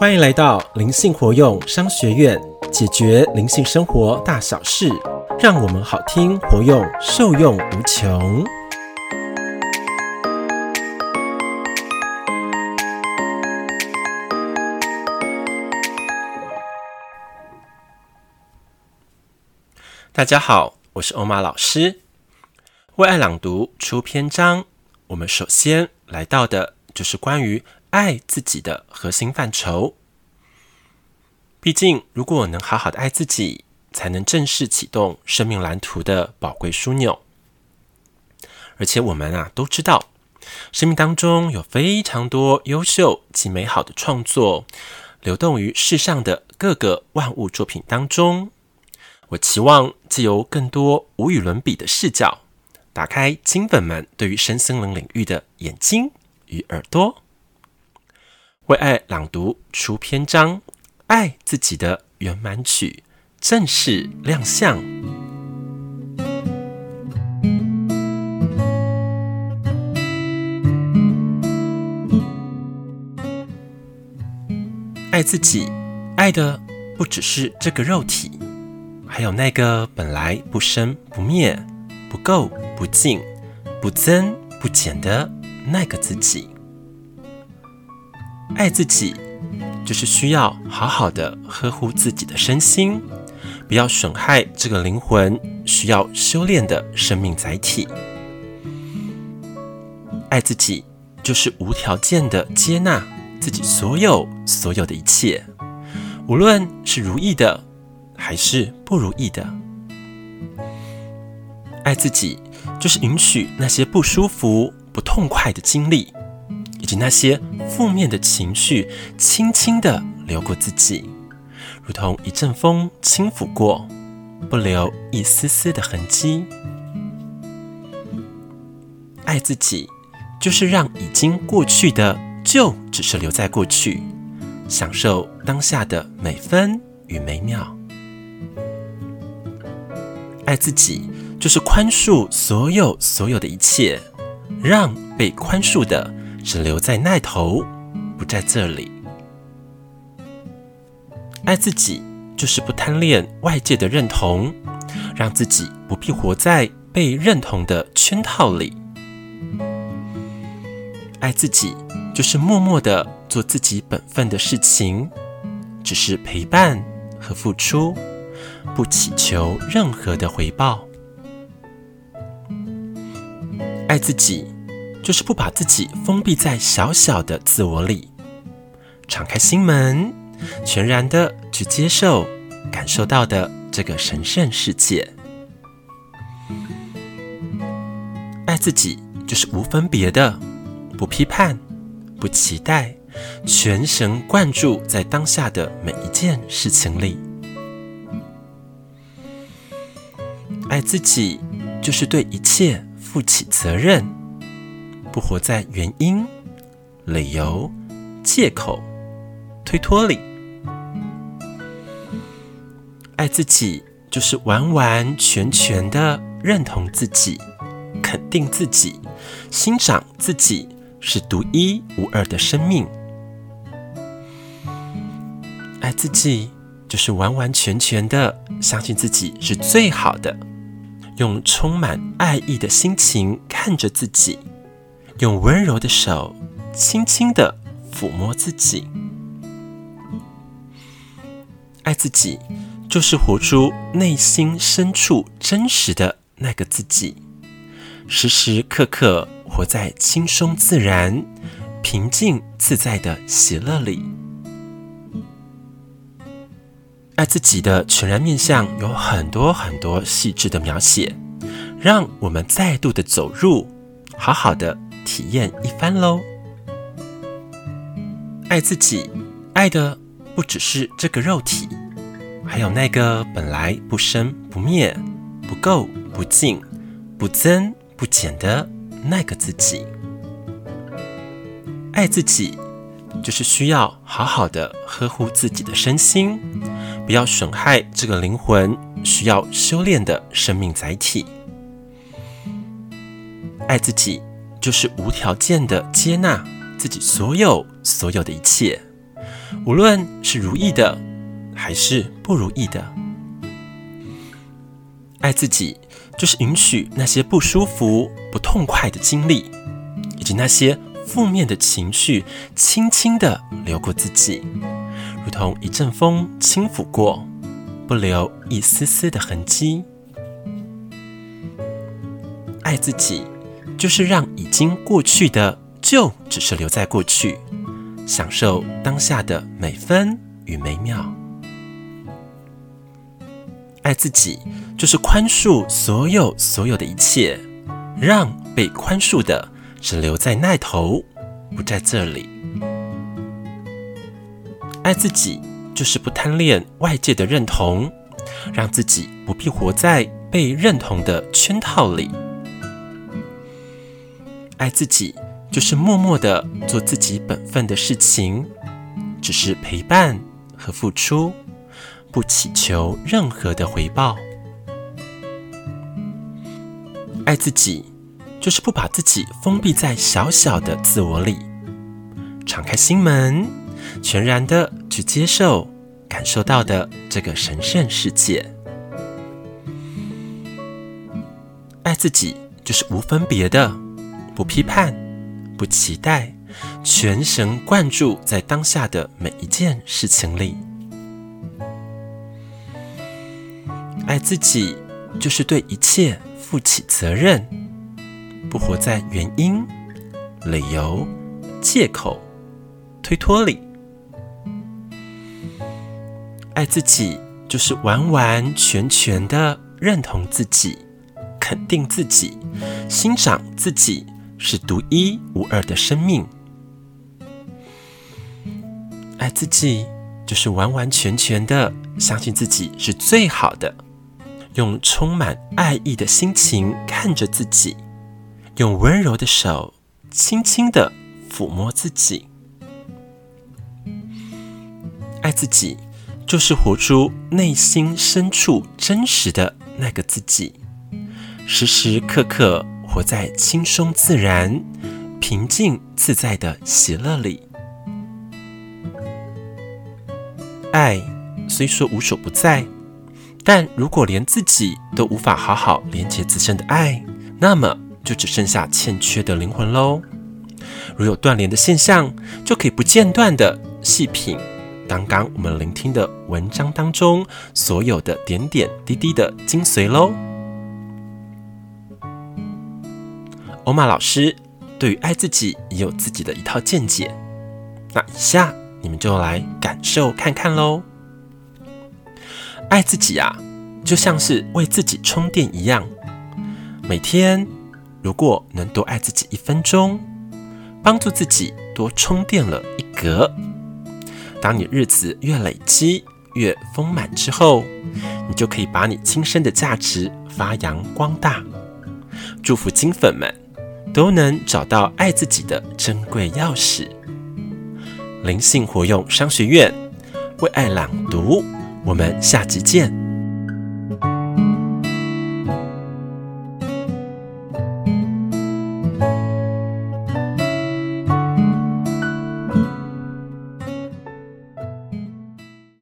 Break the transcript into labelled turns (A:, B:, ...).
A: 欢迎来到灵性活用商学院，解决灵性生活大小事，让我们好听活用，受用无穷。大家好，我是欧玛老师。为爱朗读出篇章，我们首先来到的就是关于爱自己的核心范畴。毕竟，如果能好好的爱自己，才能正式启动生命蓝图的宝贵枢纽。而且，我们啊都知道，生命当中有非常多优秀及美好的创作，流动于世上的各个万物作品当中。我期望借由更多无与伦比的视角，打开金粉们对于身心灵领域的眼睛与耳朵。为爱朗读出篇章，爱自己的圆满曲正式亮相。爱自己，爱的不只是这个肉体，还有那个本来不生不灭、不垢不净、不增不减的那个自己。爱自己，就是需要好好的呵护自己的身心，不要损害这个灵魂需要修炼的生命载体。爱自己，就是无条件的接纳自己所有所有的一切，无论是如意的还是不如意的。爱自己，就是允许那些不舒服、不痛快的经历。以及那些负面的情绪，轻轻地流过自己，如同一阵风轻抚过，不留一丝丝的痕迹。爱自己，就是让已经过去的就只是留在过去，享受当下的每分与每秒。爱自己，就是宽恕所有所有的一切，让被宽恕的。只留在那头，不在这里。爱自己，就是不贪恋外界的认同，让自己不必活在被认同的圈套里。爱自己，就是默默的做自己本分的事情，只是陪伴和付出，不祈求任何的回报。爱自己。就是不把自己封闭在小小的自我里，敞开心门，全然的去接受感受到的这个神圣世界。爱自己就是无分别的，不批判，不期待，全神贯注在当下的每一件事情里。爱自己就是对一切负起责任。不活在原因、理由、借口、推脱里。爱自己，就是完完全全的认同自己，肯定自己，欣赏自己是独一无二的生命。爱自己，就是完完全全的相信自己是最好的，用充满爱意的心情看着自己。用温柔的手，轻轻地抚摸自己。爱自己，就是活出内心深处真实的那个自己，时时刻刻活在轻松自然、平静自在的喜乐里。爱自己的全然面向有很多很多细致的描写，让我们再度的走入，好好的。体验一番喽！爱自己，爱的不只是这个肉体，还有那个本来不生不灭、不垢不净、不增不减的那个自己。爱自己，就是需要好好的呵护自己的身心，不要损害这个灵魂需要修炼的生命载体。爱自己。就是无条件的接纳自己所有所有的一切，无论是如意的，还是不如意的。爱自己，就是允许那些不舒服、不痛快的经历，以及那些负面的情绪，轻轻地流过自己，如同一阵风轻抚过，不留一丝丝的痕迹。爱自己，就是让已经过去的就只是留在过去，享受当下的每分与每秒。爱自己，就是宽恕所有所有的一切，让被宽恕的只留在那头，不在这里。爱自己，就是不贪恋外界的认同，让自己不必活在被认同的圈套里。爱自己，就是默默的做自己本分的事情，只是陪伴和付出。不祈求任何的回报，爱自己就是不把自己封闭在小小的自我里，敞开心门，全然的去接受感受到的这个神圣世界。爱自己就是无分别的，不批判，不期待，全神贯注在当下的每一件事情里。爱自己，就是对一切负起责任，不活在原因、理由、借口、推脱里。爱自己，就是完完全全的认同自己，肯定自己，欣赏自己是独一无二的生命。爱自己，就是完完全全的相信自己是最好的。用充满爱意的心情看着自己，用温柔的手轻轻的抚摸自己。爱自己，就是活出内心深处真实的那个自己，时时刻刻活在轻松自然、平静自在的喜乐里。爱虽说无所不在。但如果连自己都无法好好连接自身的爱，那么就只剩下欠缺的灵魂喽。如有断联的现象，就可以不间断地细品刚刚我们聆听的文章当中所有的点点滴滴的精髓喽。欧玛老师对于爱自己也有自己的一套见解，那以下你们就来感受看看喽。爱自己啊，就像是为自己充电一样。每天如果能多爱自己一分钟，帮助自己多充电了一格。当你日子越累积越丰满之后，你就可以把你今生的价值发扬光大。祝福金粉们都能找到爱自己的珍贵钥匙。灵性活用商学院为爱朗读。我们下集见。